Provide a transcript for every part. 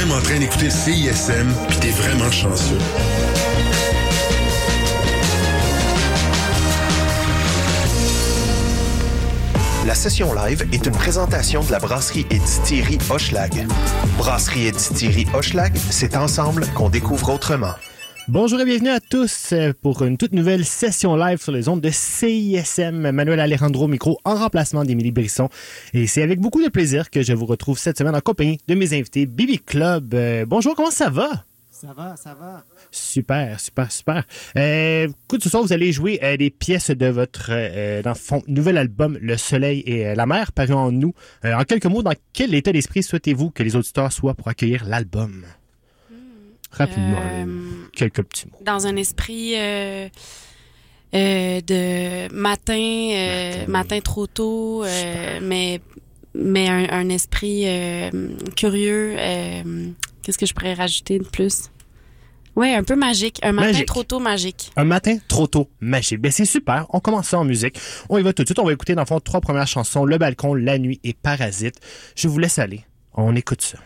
même en train d'écouter CISM, puis t'es vraiment chanceux. La session live est une présentation de la brasserie et distillerie Hochelag. Brasserie et distillerie Hochelag, c'est ensemble qu'on découvre autrement. Bonjour et bienvenue à tous euh, pour une toute nouvelle session live sur les ondes de CISM. Manuel Alejandro micro en remplacement d'Émilie Brisson. Et c'est avec beaucoup de plaisir que je vous retrouve cette semaine en compagnie de mes invités Bibi Club. Euh, bonjour, comment ça va? Ça va, ça va. Super, super, super. Euh, écoute, ce soir, vous allez jouer euh, des pièces de votre euh, dans fond, nouvel album Le Soleil et la Mer, paru en nous. Euh, en quelques mots, dans quel état d'esprit souhaitez-vous que les auditeurs soient pour accueillir l'album? Rapidement, Euh, quelques petits mots. dans un esprit euh, euh, de matin, matin, trop tôt, mais mais un, un esprit curieux. Qu'est-ce que je pourrais rajouter de plus? Ouais, un peu magique. Un matin Magique. trop tôt magique. Un matin trop tôt, magique. Ben c'est super. On commence ça en musique. On y va tout de suite. On va écouter dans le fond trois premières chansons Le balcon, La nuit et Parasite. Je vous laisse aller. On écoute ça.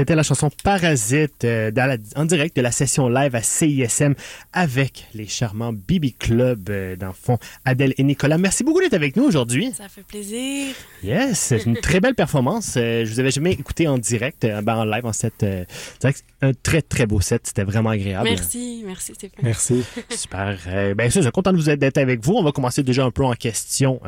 C'était la chanson Parasite euh, dans la- en direct de la session live à CISM avec les charmants BB Club, euh, dans le fond, Adèle et Nicolas. Merci beaucoup d'être avec nous aujourd'hui. Ça fait plaisir. Yes, c'est une très belle performance. Euh, je vous avais jamais écouté en direct, euh, ben, en live en set. euh, un très très beau set. C'était vraiment agréable. Merci, merci Stéphane. Merci. Super. Euh, ben ça, je suis content de vous être d'être avec vous. On va commencer déjà un peu en question.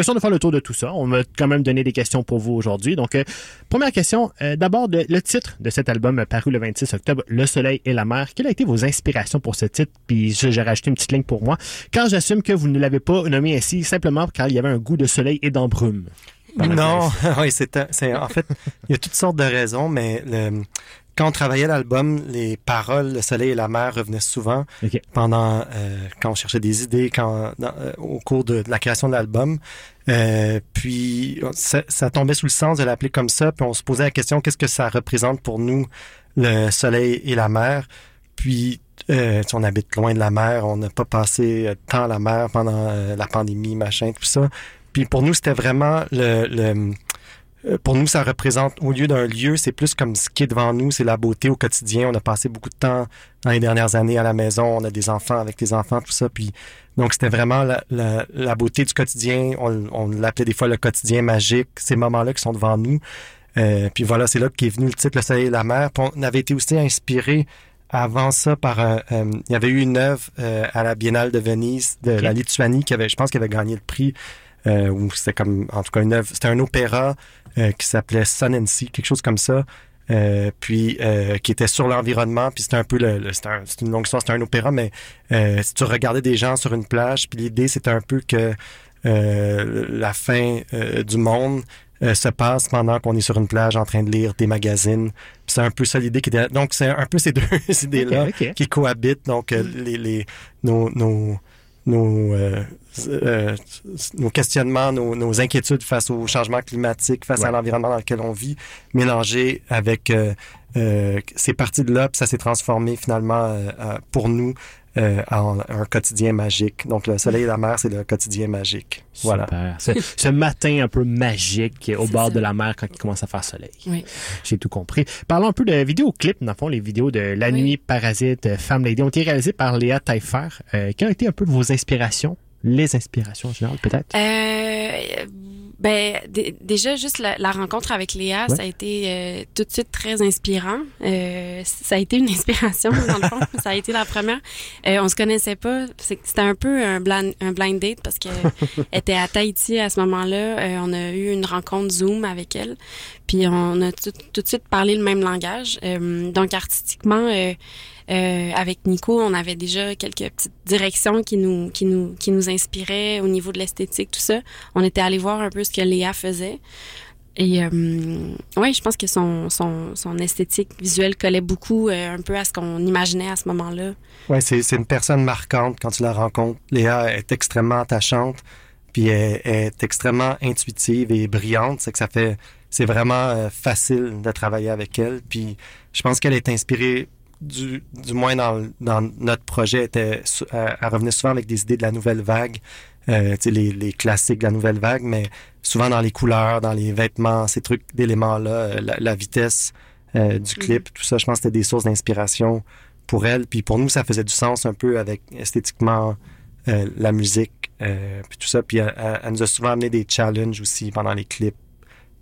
Question de faire le tour de tout ça. On va quand même donner des questions pour vous aujourd'hui. Donc, euh, première question. euh, D'abord, le titre de cet album paru le 26 octobre, Le Soleil et la Mer. Quelles ont été vos inspirations pour ce titre? Puis j'ai rajouté une petite ligne pour moi. Quand j'assume que vous ne l'avez pas nommé ainsi, simplement car il y avait un goût de soleil et d'embrume. Non, oui, c'est, en fait, il y a toutes sortes de raisons, mais le- quand on travaillait l'album, les paroles, le soleil et la mer revenaient souvent pendant euh, quand on cherchait des idées, quand dans- euh, au cours de, de la création de l'album. Euh, puis ça, ça tombait sous le sens de l'appeler comme ça, puis on se posait la question qu'est-ce que ça représente pour nous le soleil et la mer? Puis on habite loin de la mer, on n'a pas passé temps à la mer pendant la pandémie, machin, tout ça. Puis pour nous, c'était vraiment le, le- pour nous, ça représente, au lieu d'un lieu, c'est plus comme ce qui est devant nous, c'est la beauté au quotidien. On a passé beaucoup de temps dans les dernières années à la maison, on a des enfants avec des enfants, tout ça. Puis donc c'était vraiment la, la, la beauté du quotidien. On, on l'appelait des fois le quotidien magique. Ces moments-là qui sont devant nous. Euh, puis voilà, c'est là qu'est venu le titre Le Soleil et la mer. Puis on avait été aussi inspiré avant ça par un, euh, il y avait eu une œuvre euh, à la Biennale de Venise de la Lituanie qui avait, je pense, qui avait gagné le prix. Euh, ou c'était comme, en tout cas, une œuvre. C'était un opéra euh, qui s'appelait Sun and Sea, quelque chose comme ça. Euh, puis euh, qui était sur l'environnement, puis c'était un peu le, le- un- une longue histoire, c'était un opéra, mais euh, si tu regardais des gens sur une plage, puis l'idée c'était un peu que euh, la fin du monde se passe pendant qu'on est sur une plage en train de lire des magazines. C'est un peu ça l'idée qui était. Donc c'est un peu ces deux idées-là qui cohabitent. Donc euh, les, les nos nos nos, euh, euh, nos questionnements, nos, nos inquiétudes face au changement climatique, face à l'environnement dans lequel on vit, mélangées avec euh, euh, ces parties de là, puis ça s'est transformé finalement euh, pour nous euh, en un quotidien magique. Donc le soleil et la mer, c'est le quotidien magique. Voilà. Ce, ce matin un peu magique au bord ça. de la mer quand il commence à faire soleil. Oui. J'ai tout compris. Parlons un peu de vidéoclips, dans le fond, les vidéos de La Oui. Nuit, Parasite, euh, Femme Lady ont été réalisées par Léa Taillefer. Euh, quelles ont été un peu vos inspirations? Les inspirations en général, peut-être? Euh, ben, dé- déjà, juste la, la rencontre avec Léa, Ouais. ça a été euh, tout de suite très inspirant. Euh, ça a été une inspiration, dans le fond. ça a été la première. Euh, on se connaissait pas. C'était un peu un blind, un blind date parce qu'elle était à Tahiti à ce moment-là. Euh, on a eu une rencontre Zoom avec elle. Puis on a tout, tout de suite parlé le même langage. Euh, donc, artistiquement... euh, avec Nico, on avait déjà quelques petites directions qui nous, qui nous, qui nous inspiraient au niveau de l'esthétique, tout ça. On était allé voir un peu ce que Léa faisait. Et euh, ouais, je pense que son, son, son esthétique visuelle collait beaucoup euh, un peu à ce qu'on imaginait à ce moment-là. Ouais, c'est, c'est une personne marquante quand tu la rencontres. Léa est extrêmement attachante, puis elle, elle est extrêmement intuitive et brillante. C'est que ça fait, c'est vraiment euh, facile de travailler avec elle. Puis je pense qu'elle est inspirée, du, du moins dans, dans notre projet, était, elle, elle revenait souvent avec des idées de la nouvelle vague, euh, tu sais, les, les classiques de la nouvelle vague, mais souvent dans les couleurs, dans les vêtements, ces trucs d'éléments-là, euh, la, la vitesse euh, du clip, tout ça, je pense que c'était des sources d'inspiration pour elle. Puis pour nous, ça faisait du sens un peu avec esthétiquement euh, la musique, euh, puis tout ça. Puis elle, elle- elle nous a souvent amené des challenges aussi pendant les clips.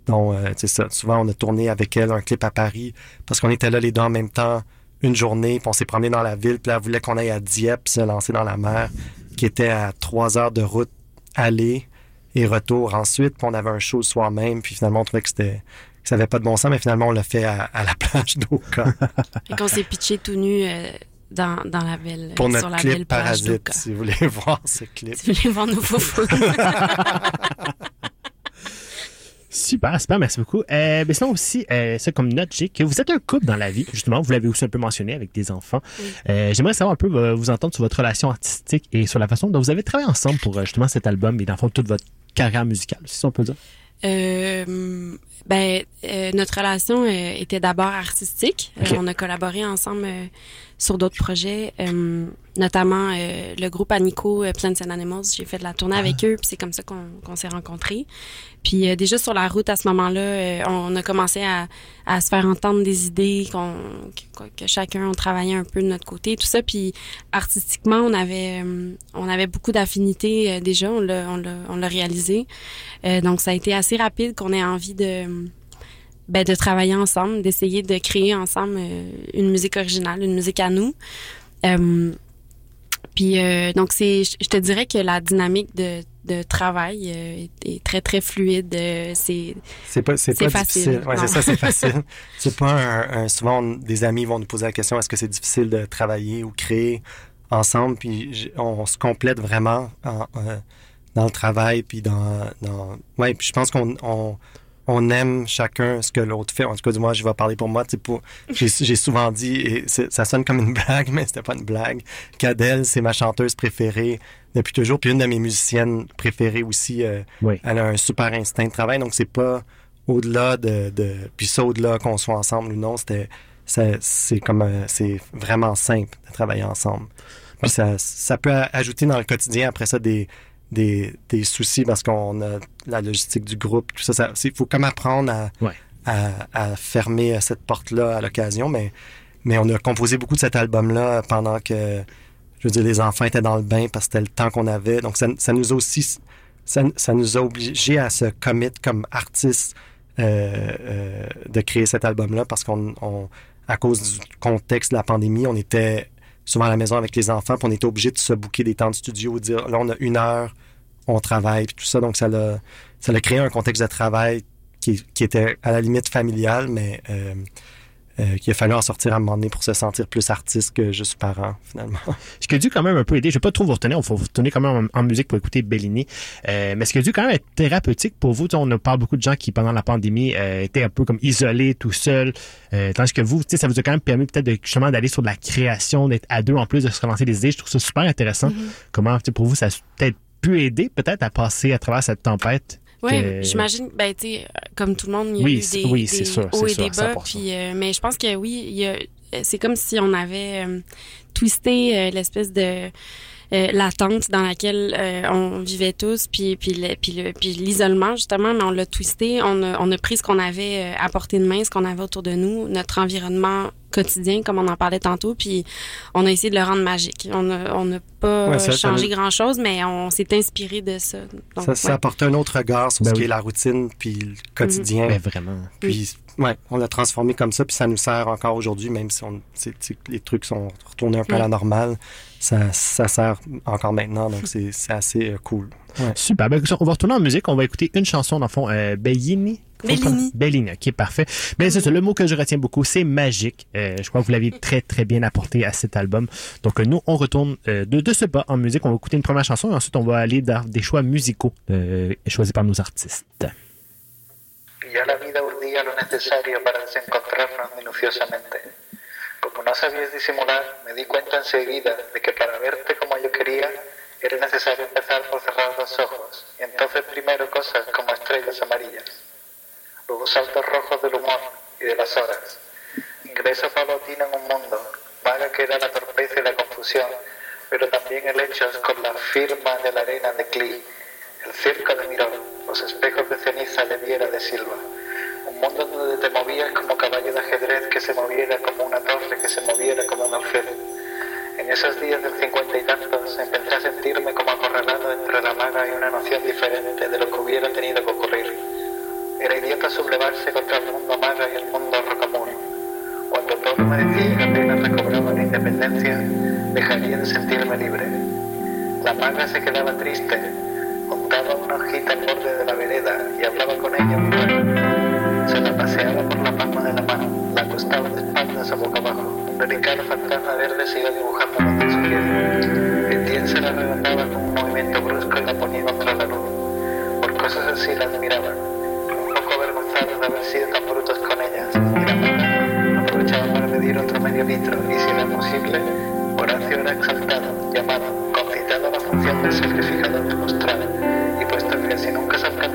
Donc, euh, ça. Souvent, on a tourné avec elle un clip à Paris parce qu'on était là les deux en même temps une journée, puis on s'est promené dans la ville, puis elle voulait qu'on aille à Dieppe se lancer dans la mer, qui était à trois heures de route aller et retour ensuite. Puis on avait un show le soir même, puis finalement, on trouvait que c'était ça avait pas de bon sens, mais finalement, on l'a fait à, à la plage d'Oka Fait qu'on s'est pitché tout nu euh, dans, dans la belle, pour sur notre la clip belle plage Parasite, si vous voulez voir ce clip. Si vous voulez voir nos faux Super, super, merci beaucoup. Euh, mais sinon aussi, euh, ça comme note, j'ai que vous êtes un couple dans la vie, justement, vous l'avez aussi un peu mentionné avec des enfants. Oui. Euh, J'aimerais savoir un peu euh, vous entendre sur votre relation artistique et sur la façon dont vous avez travaillé ensemble pour euh, justement cet album et dans le fond toute votre carrière musicale, si on peut dire. Euh, ben, euh, notre relation euh, était d'abord artistique. Euh, on a collaboré ensemble euh, sur d'autres projets, euh, notamment euh, le groupe Anico euh, Plants and Animals. J'ai fait de la tournée avec eux, puis c'est comme ça qu'on s'est rencontrés. Puis euh, déjà sur la route à ce moment-là, euh, on a commencé à, à se faire entendre des idées, qu'on que, que chacun on travaillait un peu de notre côté, tout ça. Puis artistiquement, on avait euh, on avait beaucoup d'affinités euh, déjà. On l'a on l'a on l'a réalisé. Euh, donc ça a été assez rapide qu'on ait envie de ben, de travailler ensemble, d'essayer de créer ensemble euh, une musique originale, une musique à nous. Euh, puis euh, donc c'est, je te dirais que la dynamique de, de travail euh, est, est très très fluide. Euh, c'est C'est pas, c'est pas facile, difficile. Ouais, c'est ça, c'est facile. c'est pas un, un- souvent on- des amis vont nous poser la question est-ce que c'est difficile de travailler ou créer ensemble? Puis on, se complète vraiment en- euh, dans le travail puis dans, dans ouais puis je pense qu'on on, on aime chacun ce que l'autre fait. En tout cas, du moins, je vais parler pour moi. Pour, j'ai, souvent dit, et ça sonne comme une blague, mais c'était pas une blague, qu'Adèle, c'est ma chanteuse préférée depuis toujours, puis une de mes musiciennes préférées aussi. euh, Oui. elle a un super instinct de travail, donc c'est pas au-delà de, de puis ça au-delà qu'on soit ensemble ou non, c'était c'est comme euh, c'est vraiment simple de travailler ensemble. Puis ça, ça peut ajouter dans le quotidien après ça des des, des soucis parce qu'on a la logistique du groupe, tout ça. il faut comme apprendre à, Ouais. à, à fermer cette porte-là à l'occasion, mais mais on a composé beaucoup de cet album-là pendant que je veux dire les enfants étaient dans le bain parce que c'était le temps qu'on avait. Donc ça, ça nous a aussi ça, ça nous a obligés à se commit comme artistes euh, euh, de créer cet album-là parce qu'on, on, à cause du contexte de la pandémie, on était souvent à la maison avec les enfants, puis on était obligé de se booker des temps de studio, dire là on a une heure, on travaille, puis tout ça. Donc ça l'a, ça créé un contexte de travail qui, qui était à la limite familial, mais euh, euh, qu'il a fallu en sortir à un moment donné pour se sentir plus artiste que juste parent, finalement. Ce qui a dû quand même un peu aider, je vais pas trop vous retenir, il faut vous retenir quand même en, en musique pour écouter Bellini, euh, mais ce qui a dû quand même être thérapeutique pour vous, on parle beaucoup de gens qui, pendant la pandémie, euh, étaient un peu comme isolés, tout seuls, euh, tandis que vous, ça vous a quand même permis peut-être de, justement d'aller sur de la création, d'être à deux en plus, de se relancer des idées. Je trouve ça super intéressant. Comment, tu sais, pour vous, ça a peut-être pu aider peut-être à passer à travers cette tempête? Oui, j'imagine, ben, tu sais, comme tout le monde, il y a Oui, eu des, oui, des sûr, hauts et sûr, des bas. 100%. Puis, euh, mais je pense que oui, il y a, c'est comme si on avait euh, twisté euh, l'espèce de euh, l'attente dans laquelle euh, on vivait tous, puis puis le- puis le- puis l'isolement justement, mais on l'a twisté. On a, on a pris ce qu'on avait euh, à portée de main, ce qu'on avait autour de nous, notre environnement quotidien, comme on en parlait tantôt, puis on a essayé de le rendre magique. On a on n'a pas Ouais, ça, ça changé nous- grand chose, mais on s'est inspiré de ça. Donc, ça, ça ouais. apporte un autre regard sur Ben ce qui est la routine puis le quotidien. Ben vraiment. Puis, ouais, on l'a transformé comme ça, puis ça nous sert encore aujourd'hui, même si on, les trucs sont retournés un peu à la normale. Ça, ça sert encore maintenant, donc c'est c'est assez euh, cool. Ouais. Super. Ben, écoute, on va retourner en musique. On va écouter une chanson, dans le fond, euh, Bellini. Bellini. Bellini, ok, parfait. Mais c'est ça, le mot que je retiens beaucoup, c'est magique. Euh, je crois que vous l'avez très, très bien apporté à cet album. Donc, euh, nous, on retourne euh, de, de ce pas en musique. On va écouter une première chanson et ensuite, on va aller dans des choix musicaux euh, choisis par nos artistes. Y ya la vida urdía lo necesario para desencontrarnos minuciosamente. Como no sabías disimular, me di cuenta enseguida de que para verte como yo quería era necesario empezar por cerrar los ojos, y entonces primero cosas como estrellas amarillas, luego saltos rojos del humor y de las horas, ingreso paulatino en un mundo, vaga que era la torpeza y la confusión, pero también helechos con la firma de la arena de Clee, el circo de Miró, los espejos de ceniza de Viera de Silva. Un mundo donde te movías como caballo de ajedrez que se moviera como una torre, que se moviera como un alférez. En esos días del cincuenta y tantos empecé a sentirme como acorralado entre la maga y una noción diferente de lo que hubiera tenido que ocurrir. Era idiota sublevarse contra el mundo maga y el mundo rocamuro. Cuando todo me decía que apenas recobraba la independencia, dejaría de sentirme libre. La maga se quedaba triste, montaba una hojita al borde de la vereda y hablaba con ella rato. Se la paseaba por la palma de la mano, la acostaba de espaldas a boca abajo. Delicado fantasma verde se iba dibujando en su. El día se la arrebataba con un movimiento brusco y la ponía contra la luz. Por cosas así la admiraban, un poco avergonzados de haber sido tan brutos con ellas. Aprovechaba para pedir otro medio litro y si era posible, Horacio era exaltado, llamado, confianza sacrificada demostrada y puesto que casi nunca se alcanza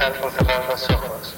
Intenta cerrar los ojos.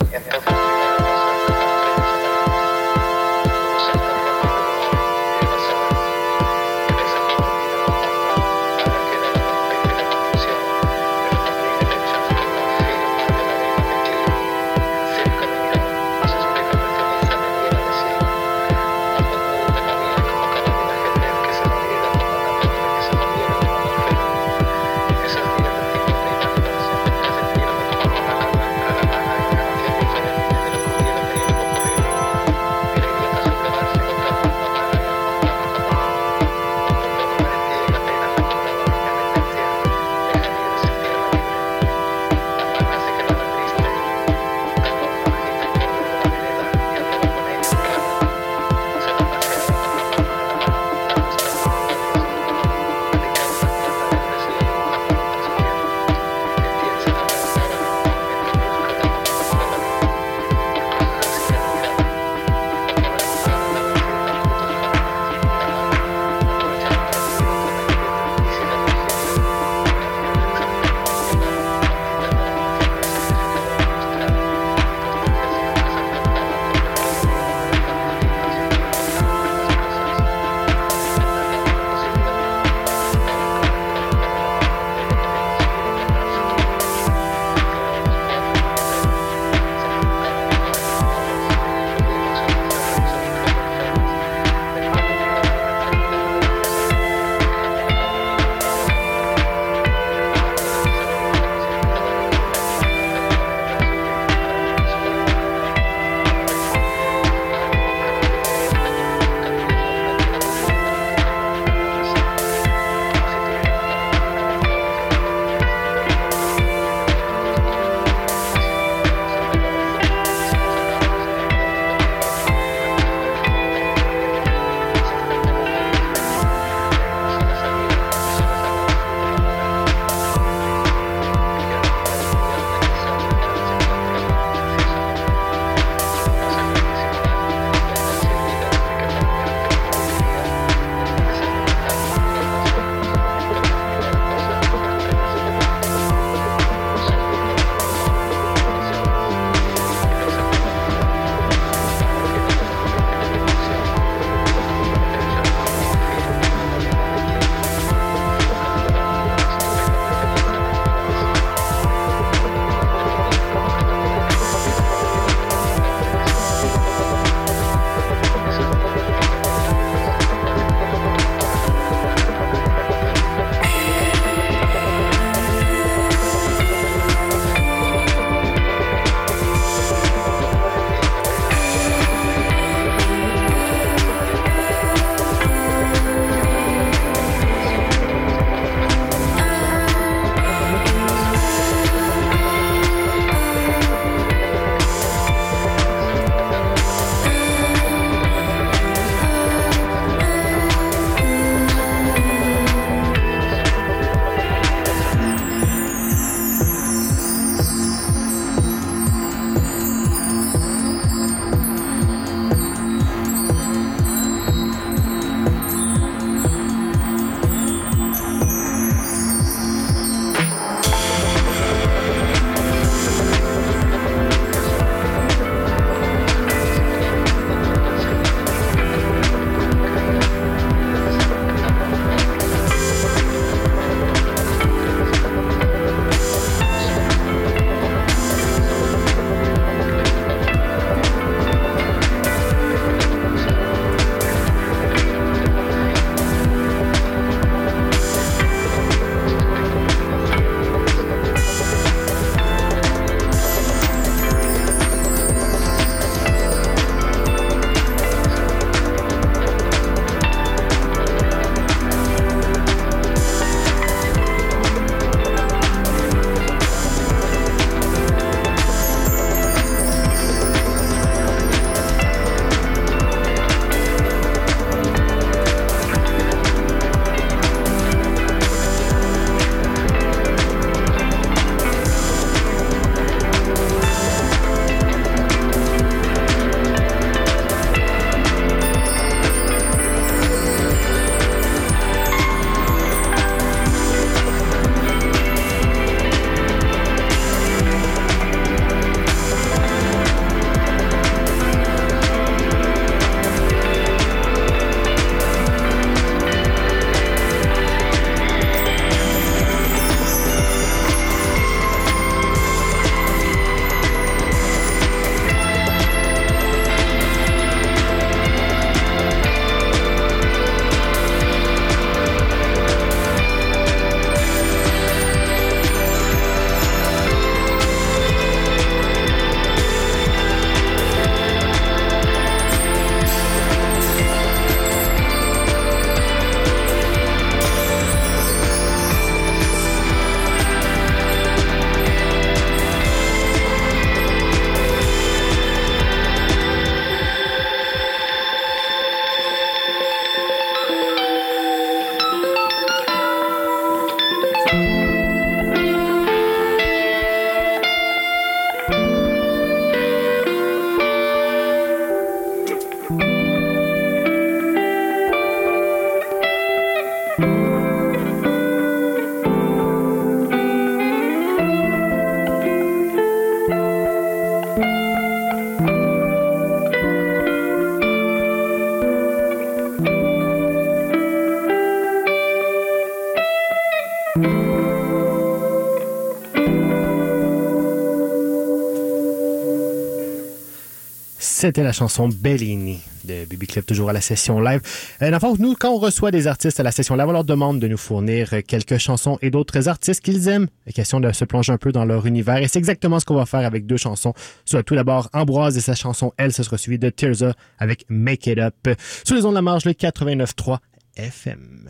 C'était la chanson Bellini de Bibi Club, toujours à la session live. Euh, fond, nous, quand on reçoit des artistes à la session live, on leur demande de nous fournir euh, quelques chansons et d'autres artistes qu'ils aiment. La question de se plonger un peu dans leur univers. Et c'est exactement ce qu'on va faire avec deux chansons. Soit tout d'abord Ambroise et sa chanson Elle, ce sera suivi de Tirza avec Make It Up. Sous les ondes de la marge, le 89.3 FM.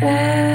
Yeah.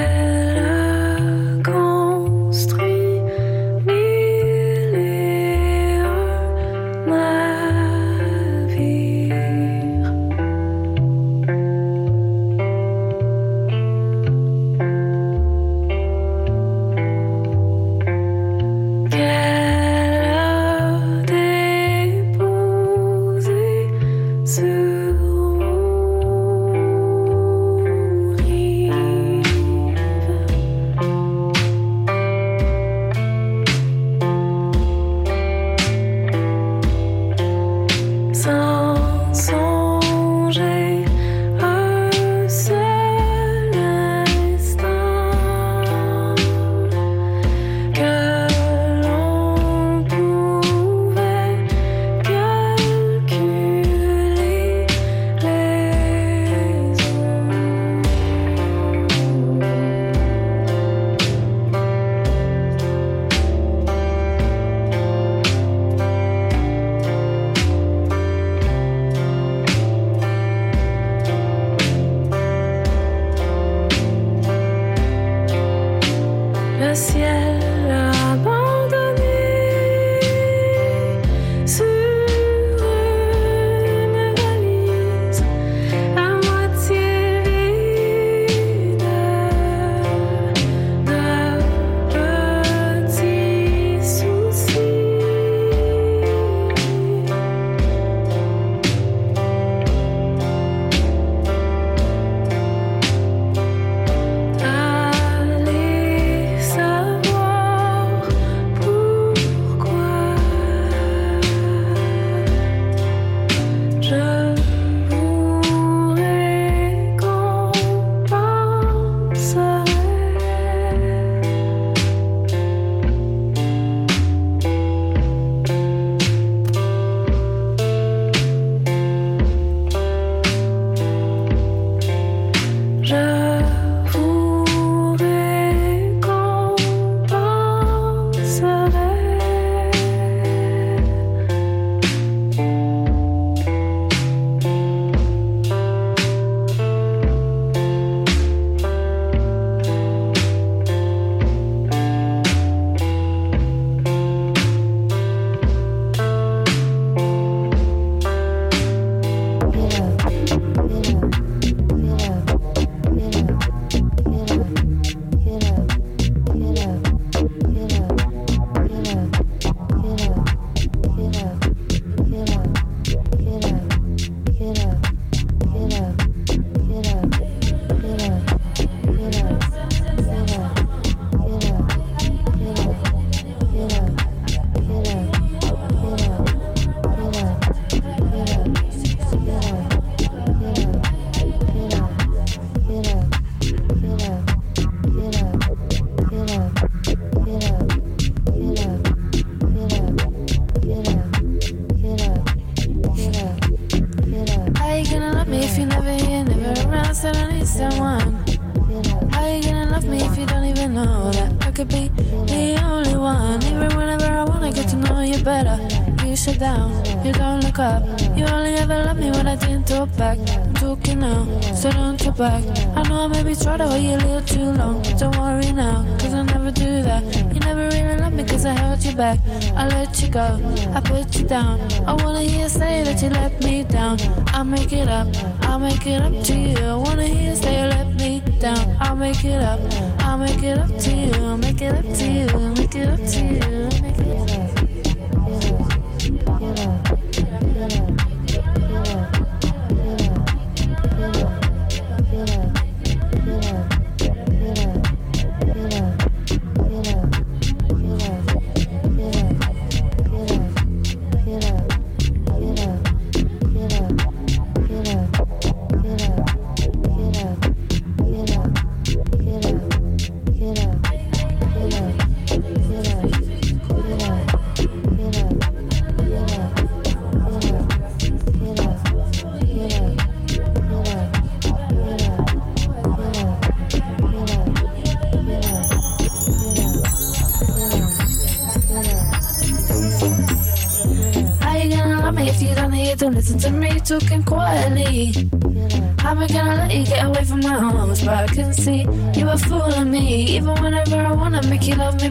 till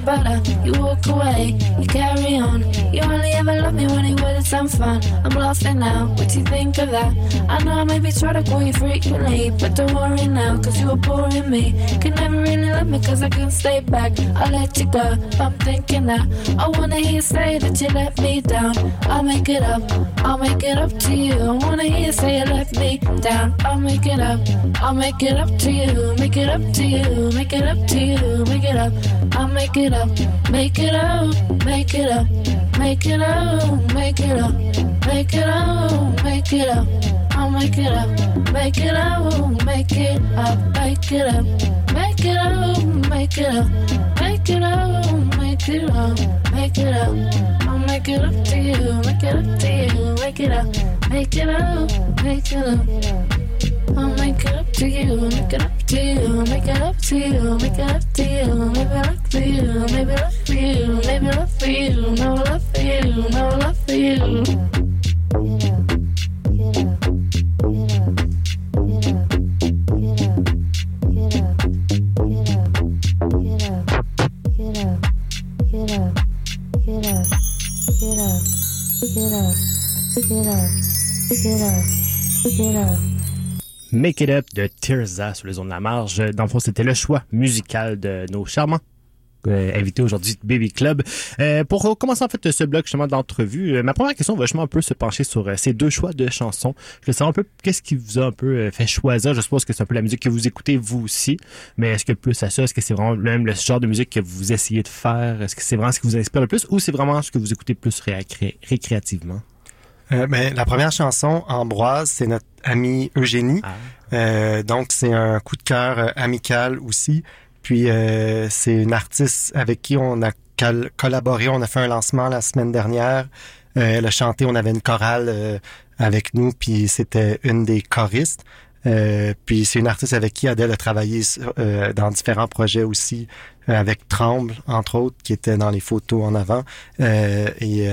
better, you walk away, you carry on. You only ever love me when it was some fun. I'm lost laughing now, what do you think of that? I know I maybe try to call you frequently, but don't worry now, cause you were boring me. Can never really love me cause I can't stay back. I'll let you go, I'm thinking that. I wanna hear you say that you let me down. I'll make it up, I'll make it up to you. I wanna hear you say you let me down. I'll make it up, I'll make it up to you. Make it up to you, make it up to you, make it up. Make it up, make it up, make it up, make it up, make it up, make it up, make it up. I'll make it up, make it up, make it up, make it up, make it up, make it up, make it up, make it up, make it up. I'll make it up to you, make it up to you, make it up, make it up, make it up. I'll make it up to you, make it up to you, make it up to you, make it up to you, Make It Up de Tirza sur les ondes de la marge. Dans le fond, c'était le choix musical de nos charmants euh, invités aujourd'hui de Baby Club. Euh, pour commencer en fait ce bloc justement d'entrevue, euh, ma première question va justement un peu se pencher sur ces deux choix de chansons. Je veux savoir un peu qu'est-ce qui vous a un peu fait choisir. Je suppose que c'est un peu la musique que vous écoutez vous aussi, mais est-ce que plus à ça, est-ce que c'est vraiment même le genre de musique que vous essayez de faire? Est-ce que c'est vraiment ce qui vous inspire le plus ou c'est vraiment ce que vous écoutez plus récré- récréativement? Euh, ben, la première chanson, Ambroise, c'est notre amie Eugénie. Ah. Euh, donc, c'est un coup de cœur amical aussi. Puis, euh, c'est une artiste avec qui on a col- collaboré. On a fait un lancement la semaine dernière. Euh, elle a chanté, on avait une chorale euh, avec nous, puis c'était une des choristes. Euh, puis c'est une artiste avec qui Adèle a travaillé euh, dans différents projets aussi, euh, avec Tremble, entre autres, qui était dans les photos en avant. Et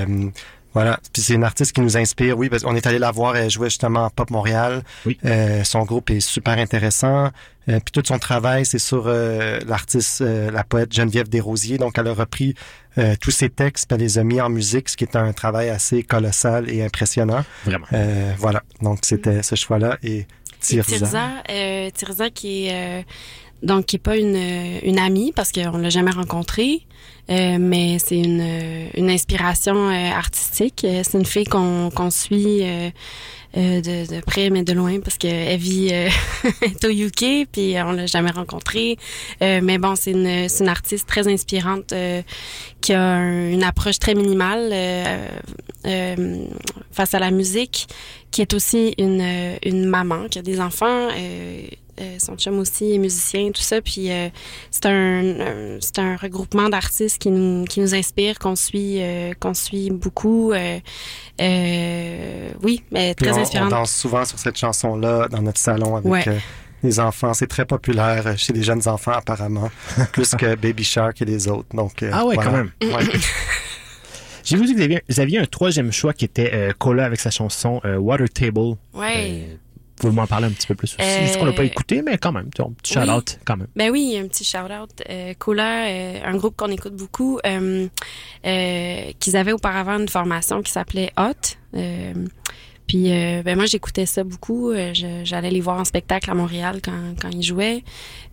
voilà. Puis c'est une artiste qui nous inspire, oui, parce qu'on est allé la voir, elle jouait justement à Pop Montréal. Oui. Euh, son groupe est super intéressant. Euh, puis tout son travail, c'est sur euh, l'artiste, euh, la poète Geneviève Desrosiers. Donc, elle a repris euh, tous ses textes, puis elle les a mis en musique, ce qui est un travail assez colossal et impressionnant. Vraiment. Euh, voilà. Donc, c'était ce choix-là. Et Et Tirza. Tirza, euh, Tirza qui est euh, donc qui est pas une, une amie parce qu'on l'a jamais rencontrée, euh, mais c'est une, une inspiration euh, artistique. Euh, C'est une fille qu'on qu'on suit euh, de, de près mais de loin parce qu'elle vit au UK puis on l'a jamais rencontrée. Mais bon, c'est une une artiste très inspirante qui a un- une approche très minimale face à la musique, qui est aussi une, une maman qui a des enfants. Euh, euh, son chum aussi est musicien, tout ça. Puis euh, c'est un, un- c'est un regroupement d'artistes qui nous, qui nous inspire, qu'on suit, euh, qu'on suit beaucoup. euh, euh, oui, mais très on, on danse souvent sur cette chanson-là dans notre salon avec Ouais. euh, les enfants. C'est très populaire euh, chez les jeunes enfants, apparemment, plus que Baby Shark et les autres. Donc, euh, Ah ouais, voilà. quand même. Ouais. J'ai vu que vous aviez, vous aviez un troisième choix qui était euh, Cola avec sa chanson euh, Water Table. Ouais. Euh, vous m'en parler un petit peu plus aussi. Euh, sais qu'on l'a pas écouté, mais quand même, tu vois, un petit oui. shout-out quand même. Ben oui, un petit shout-out. Euh, Cola, euh, un groupe qu'on écoute beaucoup, euh, euh, qu'ils avaient auparavant une formation qui s'appelait Hot. Euh, puis euh, ben moi, j'écoutais ça beaucoup. Euh, je- J'allais les voir en spectacle à Montréal quand, quand ils jouaient.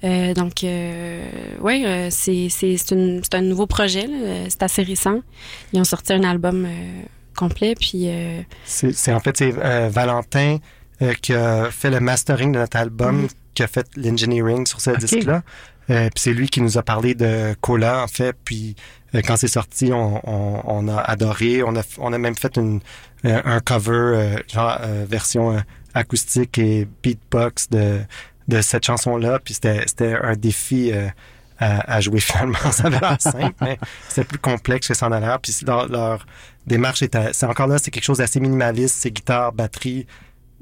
Euh, donc, euh, ouais, euh, c'est c'est- c'est une- c'est un nouveau projet. là. C'est assez récent. Ils ont sorti un album euh, complet. Puis, euh, C'est c'est- en fait c'est euh, Valentin euh, qui a fait le mastering de notre album, Mhm. qui a fait l'engineering sur ce disque-là. Euh, puis c'est lui qui nous a parlé de Cola en fait. Puis euh, quand c'est sorti, on, on, on a adoré. On a on a même fait une euh, un cover euh, genre euh, version acoustique et beatbox de de cette chanson-là. Puis c'était c'était un défi. euh, à, à jouer finalement. Ça avait l'air simple, mais c'était plus complexe que ça en a l'air. Puis leur, leur démarche c'est encore là, c'est quelque chose d'assez minimaliste. C'est guitare, batterie,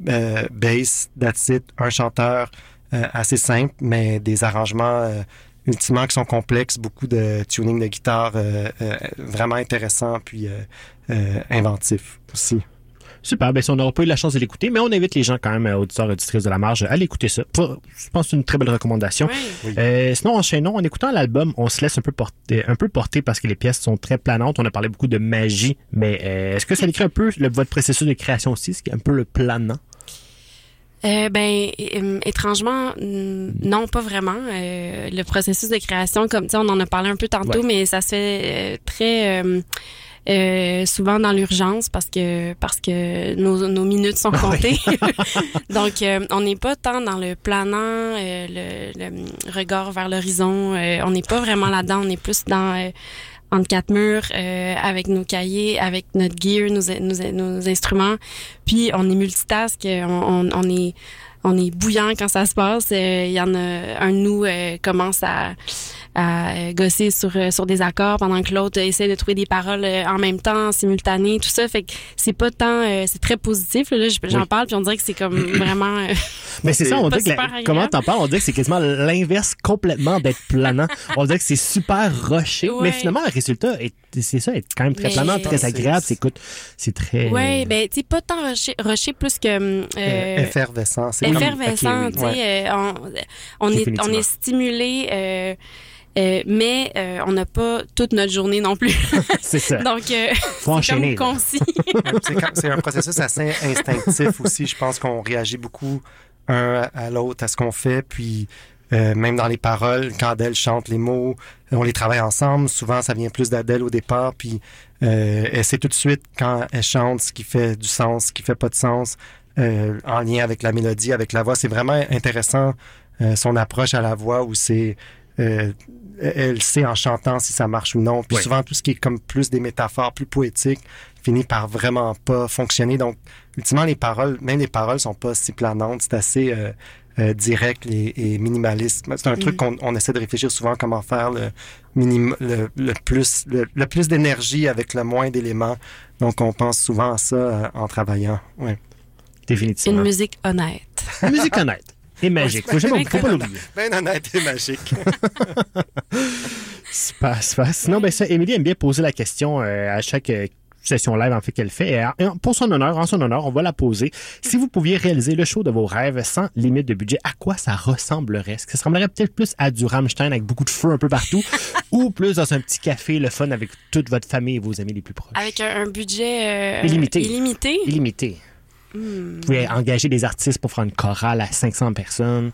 euh, bass, that's it, un chanteur euh, assez simple, mais des arrangements euh, ultimement qui sont complexes, beaucoup de tuning de guitare euh, euh, vraiment intéressant puis euh, inventif aussi. Super, ben si on n'aura pas eu la chance de l'écouter, mais on invite les gens quand même, euh, auditeurs et auditrices de la marge, à l'écouter ça. Pour- je pense que c'est une très belle recommandation. Oui. Euh, sinon, enchaînons. En écoutant l'album, on se laisse un peu, porter, un peu porter parce que les pièces sont très planantes. On a parlé beaucoup de magie, mais euh, est-ce que ça décrit un peu le- votre processus de création aussi, ce qui est un peu le planant? Euh, ben euh, étrangement non pas vraiment Euh, le processus de création comme tu sais, on en a parlé un peu tantôt Ouais. mais ça se fait euh, très euh, souvent dans l'urgence parce que parce que nos, nos minutes sont comptées. Donc euh, on n'est pas tant dans le planant euh, le, le regard vers l'horizon. Euh, on n'est pas vraiment là-dedans. On est plus dans euh, entre quatre murs euh, avec nos cahiers, avec notre gear, nos, nos, nos instruments. Puis on est multitask, on, on, on est on est bouillant quand ça se passe. Euh, Il y en a un de nous euh, commence à, à gosser sur euh, sur des accords pendant que l'autre essaie de trouver des paroles euh, en même temps, simultané, tout ça. Fait que c'est pas tant, euh, c'est très positif. Là, Je- j'en Oui. parle puis on dirait que c'est comme vraiment. euh, Mais c'est ça, on dirait que la- comment t'en parles, on dirait que c'est quasiment l'inverse complètement d'être planant. on dirait que c'est super roché, Ouais. mais finalement le résultat est c'est ça, est quand même très Mais- planant, très agréable. C'est écoute, c'est très. ouais, ben tu sais pas tant rocher, rocher plus que euh, Euh, effervescent. C'est comme- effervescent, oui. tu sais, euh, on, on est on est stimulé euh, euh, mais euh, on n'a pas toute notre journée non plus. c'est ça. Donc euh, Faut là. concis. c'est c'est un processus assez instinctif aussi. Je pense qu'on réagit beaucoup un à l'autre à ce qu'on fait. Puis euh, même dans les paroles, quand Adèle chante les mots, on les travaille ensemble. Souvent, ça vient plus d'Adèle au départ. Puis euh, elle sait tout de suite quand elle chante ce qui fait du sens, ce qui fait pas de sens, euh, en lien avec la mélodie, avec la voix. C'est vraiment intéressant euh, son approche à la voix où c'est euh, elle sait en chantant si ça marche ou non. Puis souvent, tout ce qui est comme plus des métaphores, plus poétiques, finit par vraiment pas fonctionner. Donc, ultimement, les paroles, même les paroles sont pas si planantes. C'est assez euh, euh, direct et, et minimaliste. C'est un truc qu'on on essaie de réfléchir souvent comment faire le, minim, le, le plus le, le plus d'énergie avec le moins d'éléments. Donc, on pense souvent à ça euh, en travaillant. Ouais. Une Définitivement. musique honnête. Une musique honnête et magique. Faut jamais, faut pas l'oublier. Ben honnête et magique. Super, super. Sinon, ben ça, Émilie aime bien poser la question euh, à chaque euh, session live en fait qu'elle fait. Et, euh, pour son honneur, en son honneur, on va la poser. Si vous pouviez réaliser le show de vos rêves sans limite de budget, à quoi ça ressemblerait? Est-ce que ça ressemblerait peut-être plus à du Rammstein avec beaucoup de feu un peu partout ou plus dans un petit café, le fun avec toute votre famille et vos amis les plus proches? Avec un, un budget euh, Illimité. illimité. Illimité. Hmm. Vous pouvez engager des artistes pour faire une chorale à 500 personnes.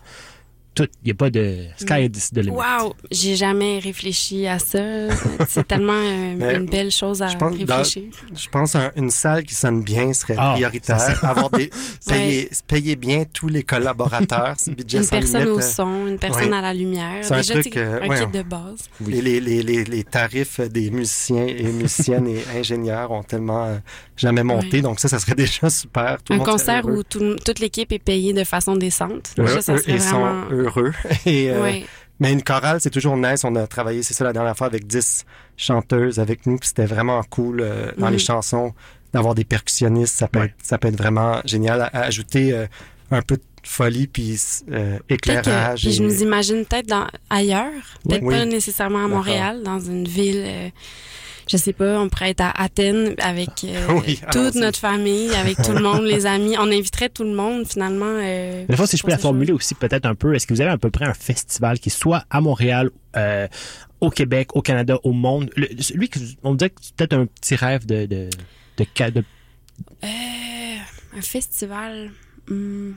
Tout. Il n'y a pas de sky is the limit. Wow, j'ai jamais réfléchi à ça. C'est tellement euh, une belle chose à je pense dans- réfléchir. Je pense qu'une salle qui sonne bien serait Ah, prioritaire. ça, Avoir des, payer, payer bien tous les collaborateurs. c'est budget Une personne limite, au euh, son, une personne ouais. à la lumière. C'est un Déjà, truc, euh, un ouais, kit de base. Oui. Et les, les, les, les tarifs des musiciens et musiciennes et ingénieurs ont tellement euh, jamais monté. Ouais. Donc ça, ça serait déjà super. Tout Un concert où tout- toute l'équipe est payée de façon décente. Ça eux- ils sont heureux. Et, euh, Ouais. Mais une chorale, c'est toujours nice. On a travaillé, c'est ça, la dernière fois avec 10 chanteuses avec nous. puis C'était vraiment cool euh, dans les chansons d'avoir des percussionnistes. Ça peut, Ouais. être, ça peut être vraiment génial. À, à ajouter euh, un peu de folie puis euh, que éclairage. puis je nous imagine peut-être ailleurs, peut-être Oui. pas nécessairement à. Montréal, dans une ville, euh, je sais pas, on pourrait être à Athènes avec euh, Oui, toute notre famille, avec tout le monde, les amis. On inviterait tout le monde finalement. euh, Des fois, si je peux la formuler aussi peut-être un peu, est-ce que vous avez à peu près un festival qui soit à Montréal, euh, au Québec, au Canada, au monde? Le- lui, que- on dirait que c'est peut-être un petit rêve de, de, de- Euh, un festival. hmm.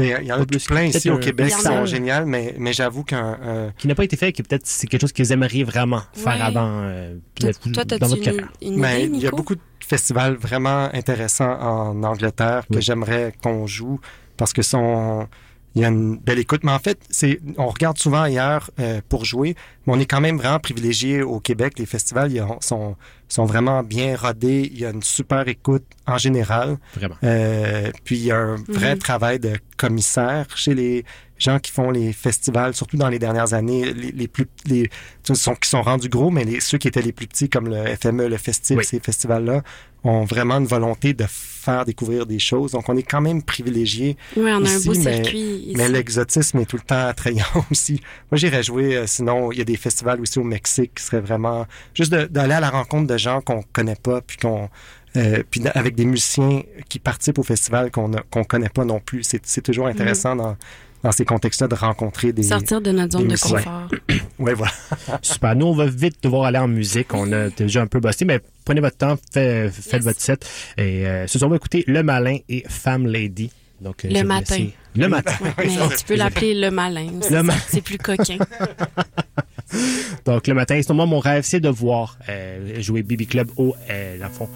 Mais il y en a plus. plein ici au Québec qui sont géniales, mais, mais j'avoue qu'un un- qui n'a pas été fait et que peut-être c'est quelque chose que vous aimeriez vraiment faire Ouais. avant euh, Toi, toi, dans votre une, carrière. une Ben, il y a beaucoup de festivals vraiment intéressants en Angleterre que Oui. j'aimerais qu'on joue parce que sont il y a une belle écoute. Mais en fait, c'est on regarde souvent ailleurs euh, pour jouer, mais on est quand même vraiment privilégié au Québec. Les festivals ils sont sont vraiment bien rodés. Il y a une super écoute en général. Vraiment. Euh, puis il y a un vrai Mhm. travail de commissaire chez les gens qui font les festivals, surtout dans les dernières années, les, les plus les qui sont qui sont rendus gros, mais les, ceux qui étaient les plus petits comme le FME, le Festif, Oui. ces festivals-là ont vraiment une volonté de faire découvrir des choses. Donc on est quand même privilégié, Oui, on a un ici, beau mais- circuit ici. mais l'exotisme est tout le temps attrayant aussi. Moi j'irais jouer. euh, sinon il y a des festivals aussi au Mexique qui seraient vraiment juste d'aller à la rencontre de gens qu'on connaît pas puis qu'on euh, puis avec des musiciens qui participent au festival qu'on qu'on connaît pas non plus. C'est c'est toujours intéressant dans, dans ces contextes-là de rencontrer des... Sortir de notre zone de musiciens. confort. Ouais, voilà. Super. Nous, on va vite devoir aller en musique. On a déjà un peu bossé, mais prenez votre temps, fait- faites Yes. votre set. Et euh, ce soir, on va écouter Le Malin et Femme Lady. Donc, euh, Le matin. Le matin. Mais tu peux l'appeler le malin. Le ma- C'est plus coquin. Donc, le matin, c'est moi, mon rêve, c'est de voir euh, jouer BB Club au, euh, dans le fond,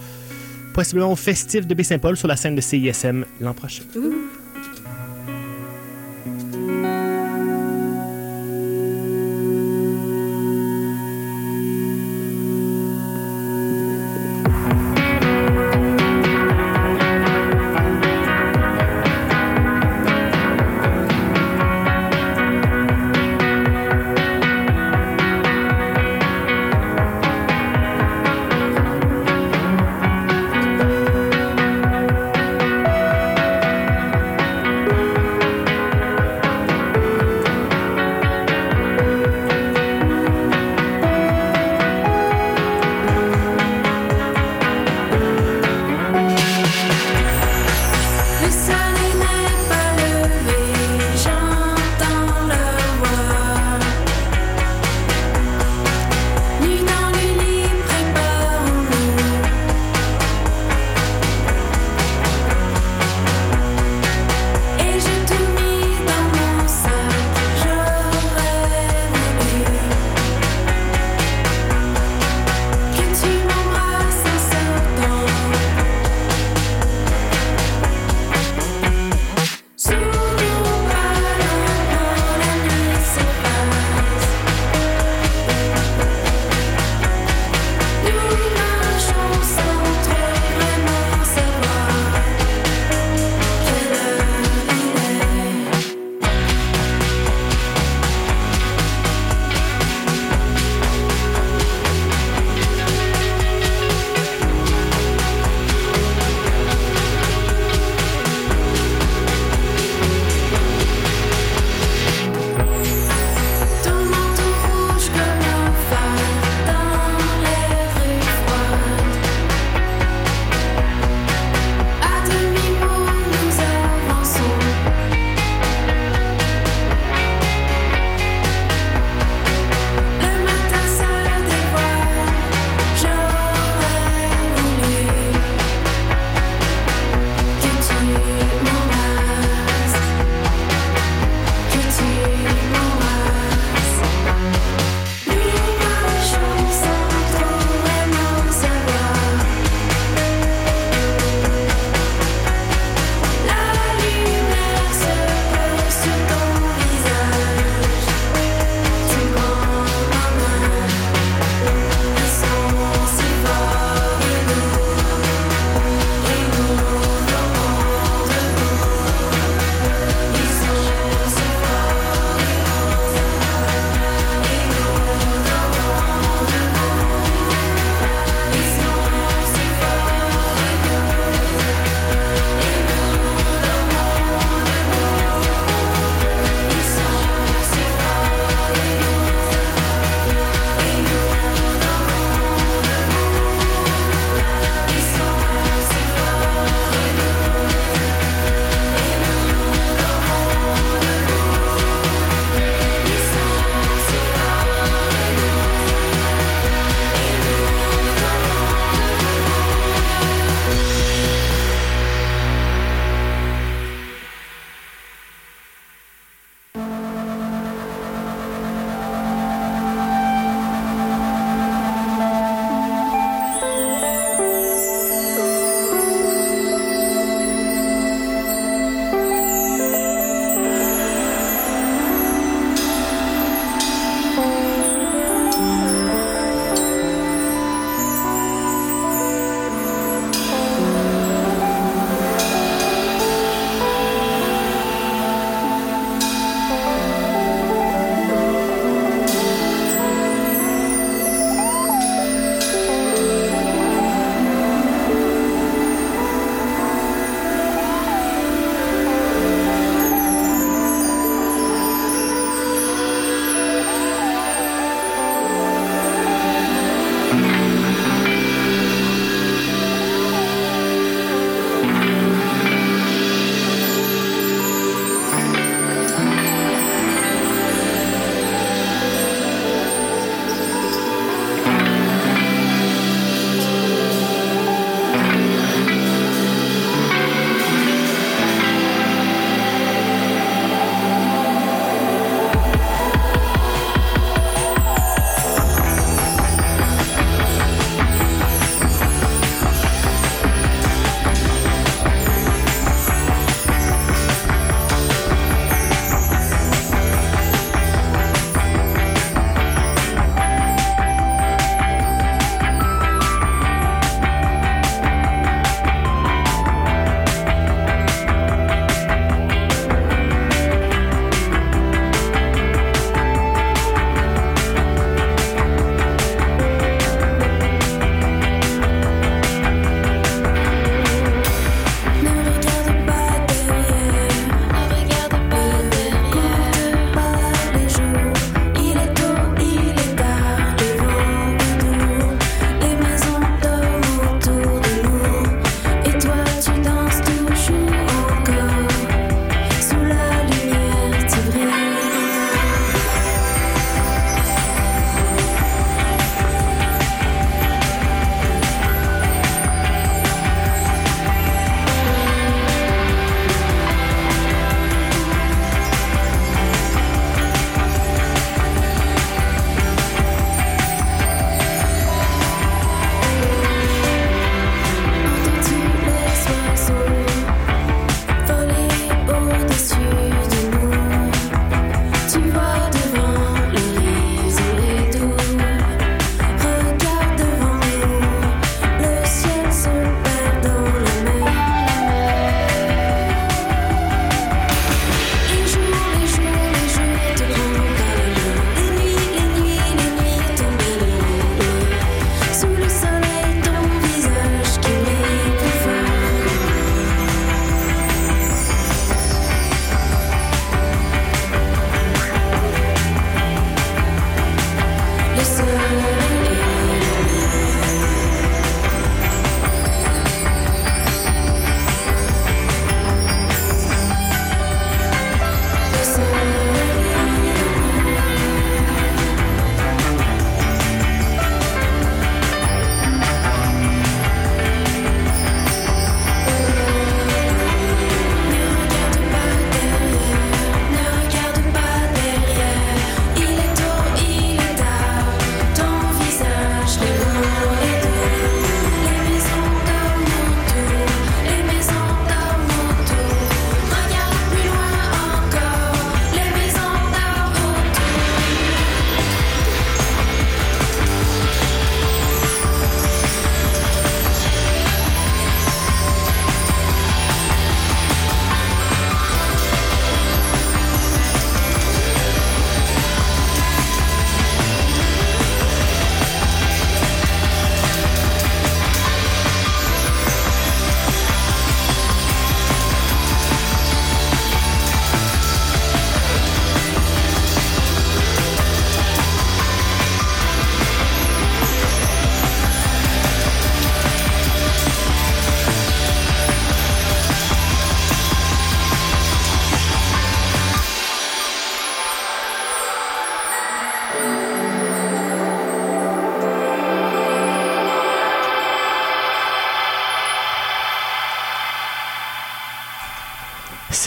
possiblement au festif de Baie-Saint-Paul sur la scène de CISM l'an prochain.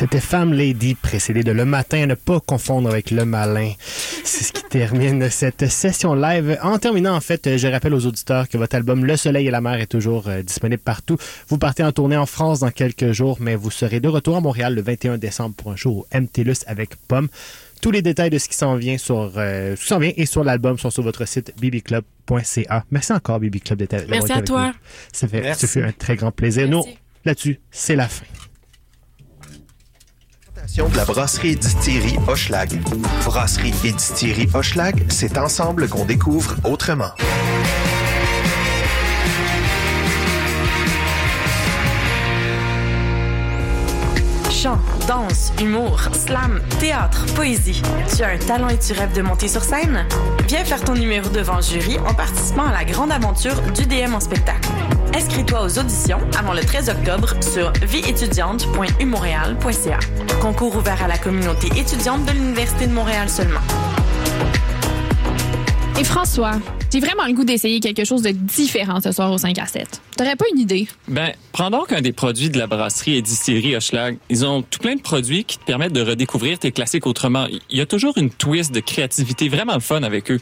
C'était Femme Lady, précédé de Le Matin, à ne pas confondre avec Le Malin. C'est ce qui termine cette session live. En terminant, en fait, je rappelle aux auditeurs que votre album Le Soleil et la Mer est toujours euh, disponible partout. Vous partez en tournée en France dans quelques jours, mais vous serez de retour à Montréal le 21 décembre pour un show au MTLUS avec Pomme. Tous les détails de ce qui s'en vient sur euh, ce qui s'en vient et sur l'album sont sur votre site bbclub.ca. Merci encore BB Club d'être Merci à toi. nous. Ça fait, Merci. ça fait un très grand plaisir. Merci. Nous, là-dessus, c'est la fin. Présentation de la brasserie et distillerie Hochelag. Brasserie et distillerie Hochelag, c'est ensemble qu'on découvre autrement. Chant, danse, humour, slam, théâtre, poésie. Tu as un talent et tu rêves de monter sur scène? Viens faire ton numéro devant jury en participant à la grande aventure du DM en spectacle. Inscris-toi aux auditions avant le 13 octobre sur vieétudiante.umontréal.ca. Concours ouvert à la communauté étudiante de l'Université de Montréal seulement. Et François, j'ai vraiment le goût d'essayer quelque chose de différent ce soir au 5 à 7. T'aurais pas une idée? Ben, prends donc un des produits de la brasserie et distillerie Hochelag. Ils ont tout plein de produits qui te permettent de redécouvrir tes classiques autrement. Il y a toujours une twist de créativité vraiment fun avec eux.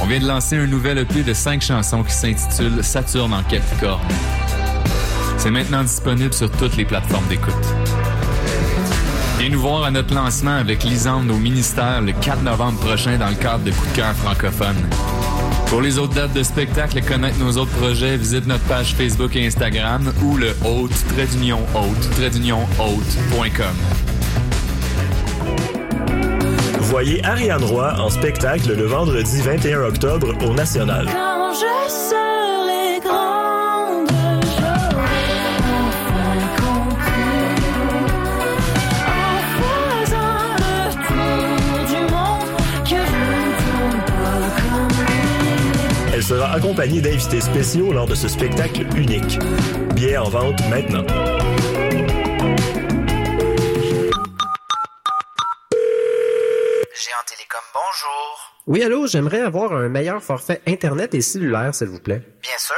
On vient de lancer un nouvel EP de 5 chansons qui s'intitule Saturne en Capricorne. C'est maintenant disponible sur toutes les plateformes d'écoute. Viens nous voir à notre lancement avec Lisande au ministère le 4 novembre prochain dans le cadre de Coup de cœur francophone. Pour les autres dates de spectacle et connaître nos autres projets, visite notre page Facebook et Instagram ou le haute trait d'union haute trait d'union haute.com. Voyez Ariane Roy en spectacle le vendredi 21 octobre au National. Quand je serai grande. Elle sera accompagnée d'invités spéciaux lors de ce spectacle unique. Billets en vente maintenant. Bonjour. Oui, allô, j'aimerais avoir un meilleur forfait Internet et cellulaire, s'il vous plaît. Bien sûr,